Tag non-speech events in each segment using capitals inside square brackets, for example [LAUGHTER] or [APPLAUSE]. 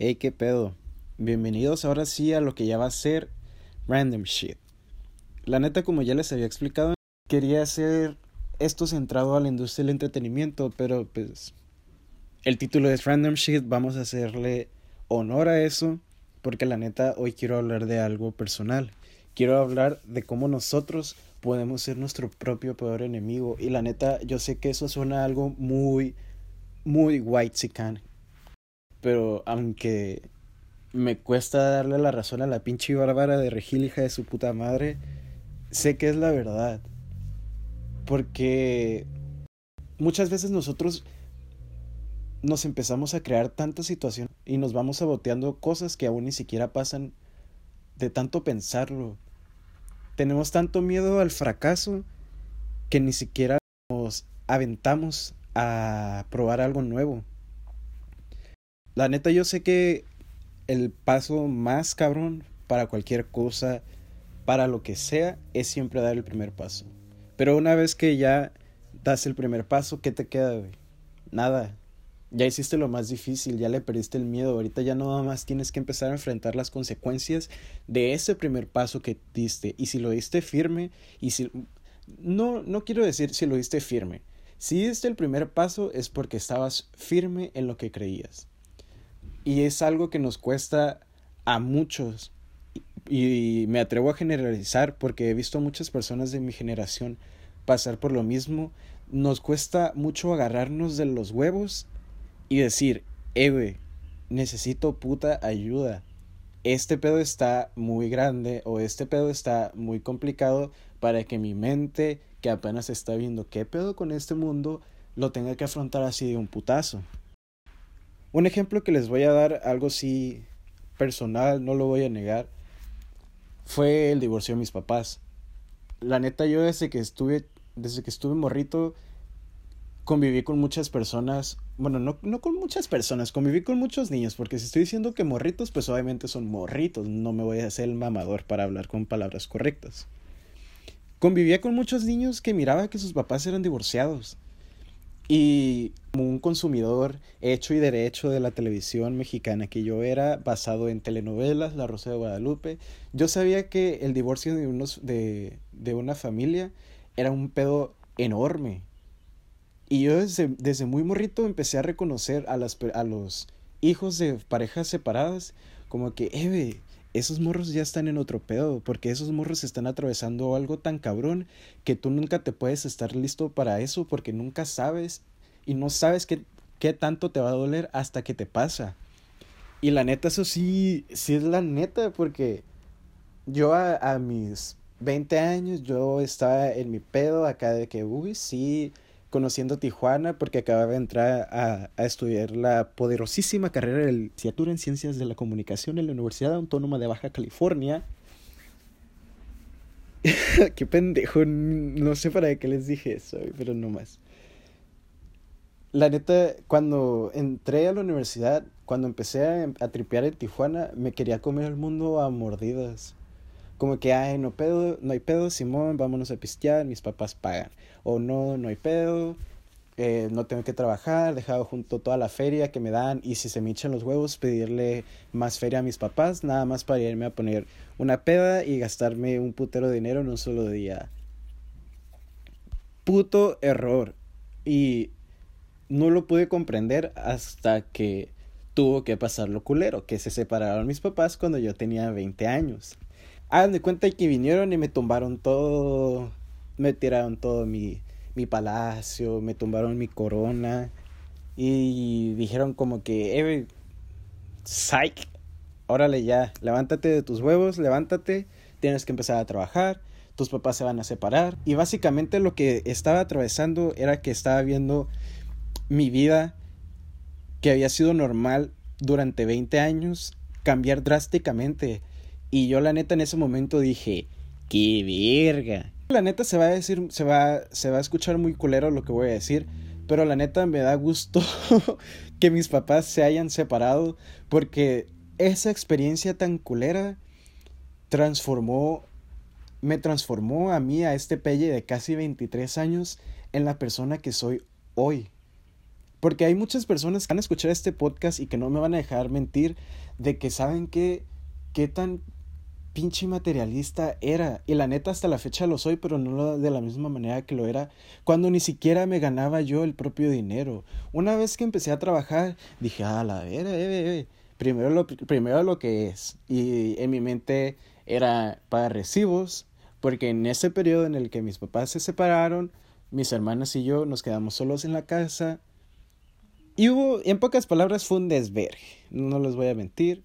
Hey, qué pedo. Bienvenidos ahora sí a lo que ya va a ser Random Shit. La neta, como ya les había explicado, quería hacer esto centrado a la industria del entretenimiento, pero pues el título es Random Shit, vamos a hacerle honor a eso, porque la neta hoy quiero hablar de algo personal. Quiero hablar de cómo nosotros podemos ser nuestro propio peor enemigo. Y la neta, yo sé que eso suena algo muy, muy white sican. Pero aunque me cuesta darle la razón a la pinche bárbara de Regil, hija de su puta madre, sé que es la verdad. Porque muchas veces nosotros nos empezamos a crear tantas situaciones y nos vamos saboteando cosas que aún ni siquiera pasan de tanto pensarlo. Tenemos tanto miedo al fracaso que ni siquiera nos aventamos a probar algo nuevo. La neta yo sé que el paso más cabrón para cualquier cosa, para lo que sea, es siempre dar el primer paso. Pero una vez que ya das el primer paso, ¿qué te queda, Nada. Ya hiciste lo más difícil, ya le perdiste el miedo, ahorita ya nada más tienes que empezar a enfrentar las consecuencias de ese primer paso que diste. Y si lo diste firme, y si... No, no quiero decir si lo diste firme. Si diste el primer paso es porque estabas firme en lo que creías. Y es algo que nos cuesta a muchos. Y me atrevo a generalizar porque he visto a muchas personas de mi generación pasar por lo mismo. Nos cuesta mucho agarrarnos de los huevos y decir, eh, necesito puta ayuda. Este pedo está muy grande o este pedo está muy complicado para que mi mente, que apenas está viendo qué pedo con este mundo, lo tenga que afrontar así de un putazo. Un ejemplo que les voy a dar, algo así personal, no lo voy a negar, fue el divorcio de mis papás. La neta, yo desde que estuve, desde que estuve morrito, conviví con muchas personas, bueno, no, no con muchas personas, conviví con muchos niños, porque si estoy diciendo que morritos, pues obviamente son morritos, no me voy a hacer el mamador para hablar con palabras correctas. Convivía con muchos niños que miraba que sus papás eran divorciados. Y como un consumidor hecho y derecho de la televisión mexicana que yo era, basado en telenovelas, La Rosa de Guadalupe, yo sabía que el divorcio de, unos, de, de una familia era un pedo enorme. Y yo desde, desde muy morrito empecé a reconocer a, las, a los hijos de parejas separadas como que, Eve, esos morros ya están en otro pedo, porque esos morros están atravesando algo tan cabrón que tú nunca te puedes estar listo para eso porque nunca sabes y no sabes qué, qué tanto te va a doler hasta que te pasa. Y la neta, eso sí, sí es la neta, porque yo a, a mis 20 años, yo estaba en mi pedo acá de que, uy, sí, conociendo Tijuana porque acababa de entrar a, a, estudiar la poderosísima carrera de licenciatura en Ciencias de la Comunicación en la Universidad Autónoma de Baja California. [LAUGHS] qué pendejo, no sé para qué les dije eso, pero no más. La neta, cuando entré a la universidad, cuando empecé a, a tripear en Tijuana, me quería comer el mundo a mordidas como que, ay, no pedo, no hay pedo, Simón, vámonos a pistear, mis papás pagan. O no, no hay pedo, eh, no tengo que trabajar, dejado junto toda la feria que me dan y si se me echan los huevos, pedirle más feria a mis papás, nada más para irme a poner una peda y gastarme un putero de dinero en un solo día. Puto error. Y no lo pude comprender hasta que tuvo que pasar lo culero, que se separaron mis papás cuando yo tenía 20 años. Hagan de cuenta que vinieron y me tumbaron todo, me tiraron todo mi, mi palacio, me tumbaron mi corona y dijeron como que, eh, psych, órale ya, levántate de tus huevos, levántate, tienes que empezar a trabajar, tus papás se van a separar. Y básicamente lo que estaba atravesando era que estaba viendo mi vida que había sido normal durante 20 años cambiar drásticamente y yo la neta en ese momento dije, qué verga. La neta se va a decir, se va, se va a escuchar muy culero lo que voy a decir, pero la neta me da gusto [LAUGHS] que mis papás se hayan separado porque esa experiencia tan culera transformó, me transformó a mí, a este pelle de casi 23 años, en la persona que soy hoy. Porque hay muchas personas que van a escuchar este podcast y que no me van a dejar mentir de que saben que qué tan pinche materialista era. Y la neta hasta la fecha lo soy, pero no de la misma manera que lo era cuando ni siquiera me ganaba yo el propio dinero. Una vez que empecé a trabajar, dije, ah, la vera, eh, eh, primero lo, primero lo que es. Y en mi mente era para recibos, porque en ese periodo en el que mis papás se separaron, mis hermanas y yo nos quedamos solos en la casa y hubo, en pocas palabras, fue un desvergue. No les voy a mentir.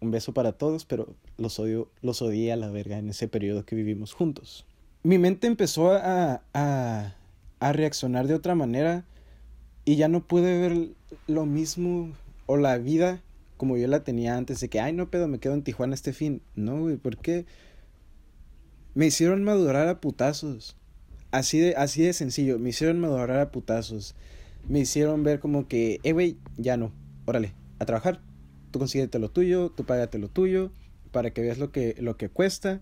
Un beso para todos, pero los odio, los odié a la verga en ese periodo que vivimos juntos. Mi mente empezó a, a, a reaccionar de otra manera y ya no pude ver lo mismo o la vida como yo la tenía antes de que, ay, no pedo, me quedo en Tijuana este fin. No, güey, ¿por qué? Me hicieron madurar a putazos. Así de, así de sencillo, me hicieron madurar a putazos me hicieron ver como que, eh, güey, ya no, órale, a trabajar. Tú consíguete lo tuyo, tú págate lo tuyo, para que veas lo que, lo que cuesta.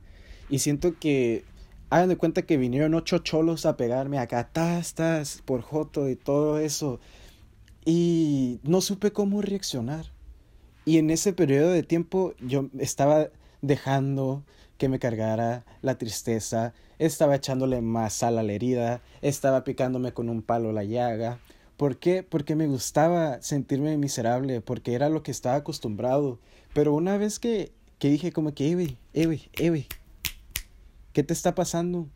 Y siento que, hagan de cuenta que vinieron ocho cholos a pegarme acá, tastas, por joto y todo eso. Y no supe cómo reaccionar. Y en ese periodo de tiempo yo estaba dejando que me cargara la tristeza, estaba echándole más sal a la herida, estaba picándome con un palo la llaga, ¿Por qué? Porque me gustaba sentirme miserable, porque era lo que estaba acostumbrado. Pero una vez que, que dije como que, Ewe, Ewe, Ewe, ¿qué te está pasando?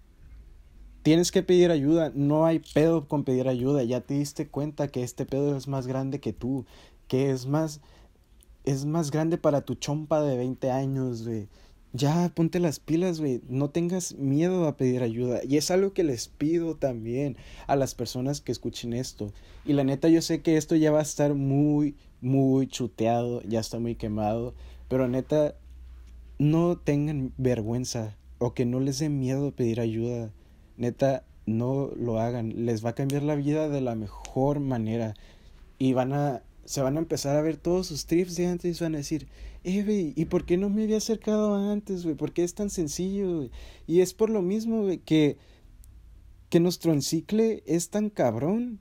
Tienes que pedir ayuda, no hay pedo con pedir ayuda, ya te diste cuenta que este pedo es más grande que tú, que es más, es más grande para tu chompa de 20 años, güey ya ponte las pilas, güey, no tengas miedo a pedir ayuda. Y es algo que les pido también a las personas que escuchen esto. Y la neta, yo sé que esto ya va a estar muy, muy chuteado, ya está muy quemado, pero neta, no tengan vergüenza o que no les dé miedo pedir ayuda. Neta, no lo hagan, les va a cambiar la vida de la mejor manera y van a se van a empezar a ver todos sus trips de antes y van a decir, eh, ¿y por qué no me había acercado antes, güey? ¿Por qué es tan sencillo? Y es por lo mismo, que, que nuestro encicle es tan cabrón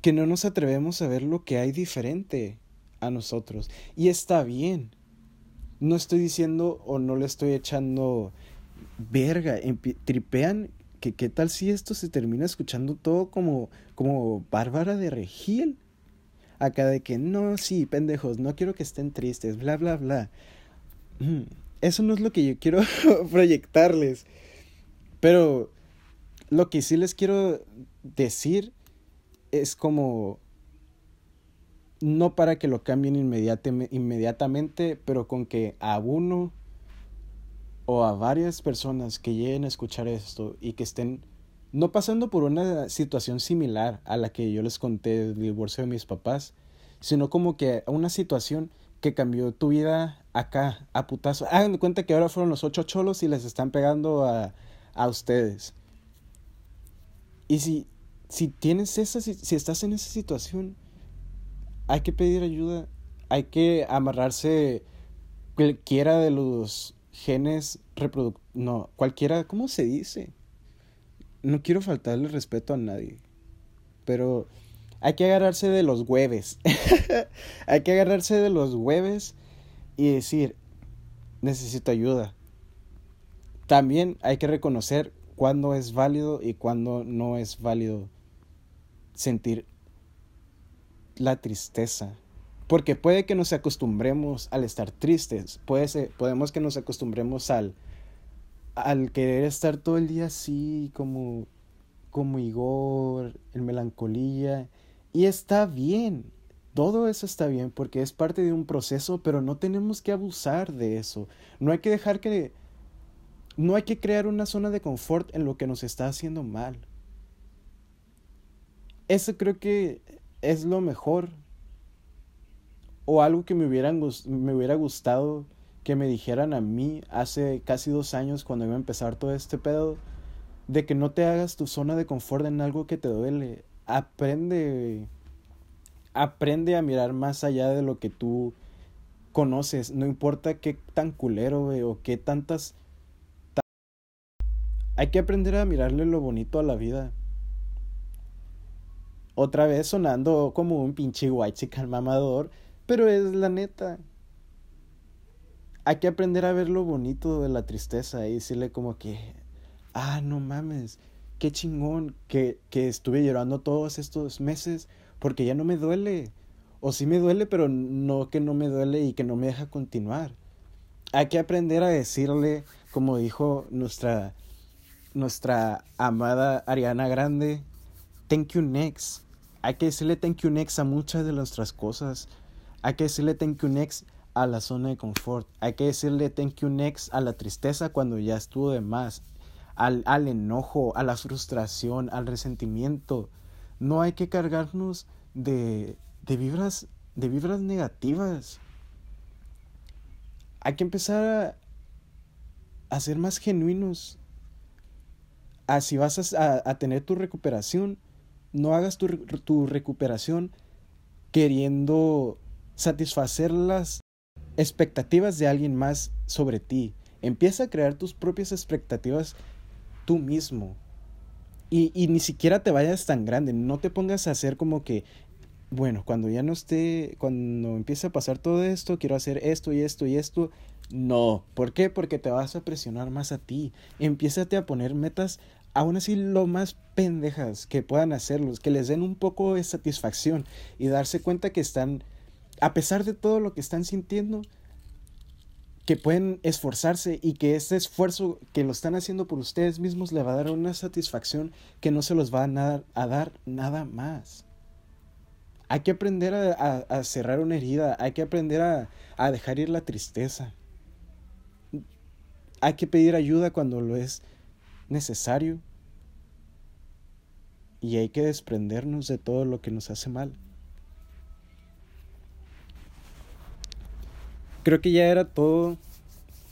que no nos atrevemos a ver lo que hay diferente a nosotros. Y está bien. No estoy diciendo o no le estoy echando verga. Tripean que qué tal si esto se termina escuchando todo como, como Bárbara de Regil acá de que no, sí, pendejos, no quiero que estén tristes, bla, bla, bla. Mm, eso no es lo que yo quiero [LAUGHS] proyectarles. Pero lo que sí les quiero decir es como no para que lo cambien inmediatamente, pero con que a uno o a varias personas que lleguen a escuchar esto y que estén no pasando por una situación similar a la que yo les conté del divorcio de mis papás, sino como que una situación que cambió tu vida acá, a putazo. Hagan de cuenta que ahora fueron los ocho cholos y les están pegando a, a ustedes. Y si, si tienes esa, si estás en esa situación, hay que pedir ayuda, hay que amarrarse cualquiera de los genes reproductivos, no, cualquiera, ¿cómo se dice? no quiero faltarle respeto a nadie, pero hay que agarrarse de los hueves. [LAUGHS] hay que agarrarse de los hueves y decir, necesito ayuda. También hay que reconocer cuándo es válido y cuándo no es válido sentir la tristeza. Porque puede que nos acostumbremos al estar tristes, puede podemos que nos acostumbremos al al querer estar todo el día así, como, como Igor, en melancolía, y está bien, todo eso está bien porque es parte de un proceso, pero no tenemos que abusar de eso. No hay que dejar que... No hay que crear una zona de confort en lo que nos está haciendo mal. Eso creo que es lo mejor. O algo que me, hubieran, me hubiera gustado que me dijeran a mí hace casi dos años cuando iba a empezar todo este pedo, de que no te hagas tu zona de confort en algo que te duele. Aprende, aprende a mirar más allá de lo que tú conoces, no importa qué tan culero, o qué tantas... Hay que aprender a mirarle lo bonito a la vida. Otra vez sonando como un pinche white mamador, pero es la neta. Hay que aprender a ver lo bonito de la tristeza y decirle como que, ah, no mames, qué chingón que, que estuve llorando todos estos meses porque ya no me duele. O sí me duele, pero no que no me duele y que no me deja continuar. Hay que aprender a decirle, como dijo nuestra, nuestra amada Ariana Grande, thank you next. Hay que decirle thank you next a muchas de nuestras cosas. Hay que decirle thank you next a la zona de confort. Hay que decirle thank you next a la tristeza cuando ya estuvo de más. Al, al enojo, a la frustración, al resentimiento. No hay que cargarnos de, de vibras, de vibras negativas. Hay que empezar a, a ser más genuinos. Así vas a, a, tener tu recuperación. No hagas tu, tu recuperación queriendo satisfacer las expectativas de alguien más sobre ti. Empieza a crear tus propias expectativas tú mismo. Y, y, ni siquiera te vayas tan grande. No te pongas a hacer como que bueno, cuando ya no esté, cuando empiece a pasar todo esto, quiero hacer esto y esto y esto. No, ¿por qué? Porque te vas a presionar más a ti. Empiézate a poner metas aún así lo más pendejas que puedan hacerlos, que les den un poco de satisfacción y darse cuenta que están, a pesar de todo lo que están sintiendo, que pueden esforzarse y que este esfuerzo que lo están haciendo por ustedes mismos le va a dar una satisfacción que no se los va a, a dar nada más. Hay que aprender a, cerrar una herida, hay que aprender a dejar ir la tristeza. Hay que pedir ayuda cuando lo es necesario. Y hay que desprendernos de todo lo que nos hace mal. Creo que ya era todo,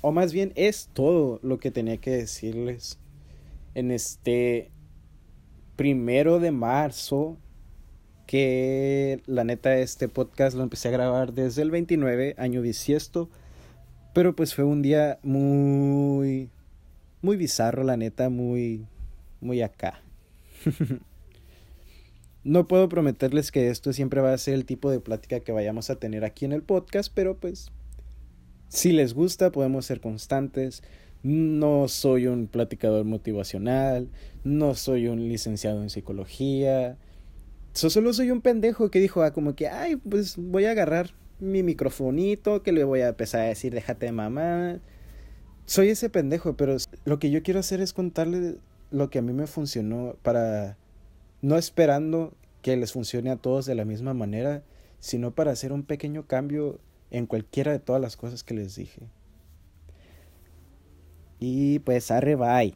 o más bien es todo lo que tenía que decirles en este primero de marzo que la neta este podcast lo empecé a grabar desde el 29, año bisiesto, pero pues fue un día muy, muy bizarro, la neta, muy, muy acá. [LAUGHS] no puedo prometerles que esto siempre va a ser el tipo de plática que vayamos a tener aquí en el podcast, pero pues si les gusta podemos ser constantes. No soy un platicador motivacional, no soy un licenciado en psicología, solo soy un pendejo que dijo, ah, como que, ay, pues voy a agarrar mi microfonito, que le voy a empezar a decir, déjate de mamá. Soy ese pendejo, pero lo que yo quiero hacer es contarle lo que a mí me funcionó para, no esperando que les funcione a todos de la misma manera, sino para hacer un pequeño cambio en cualquiera de todas las cosas que les dije. Y pues arre bye.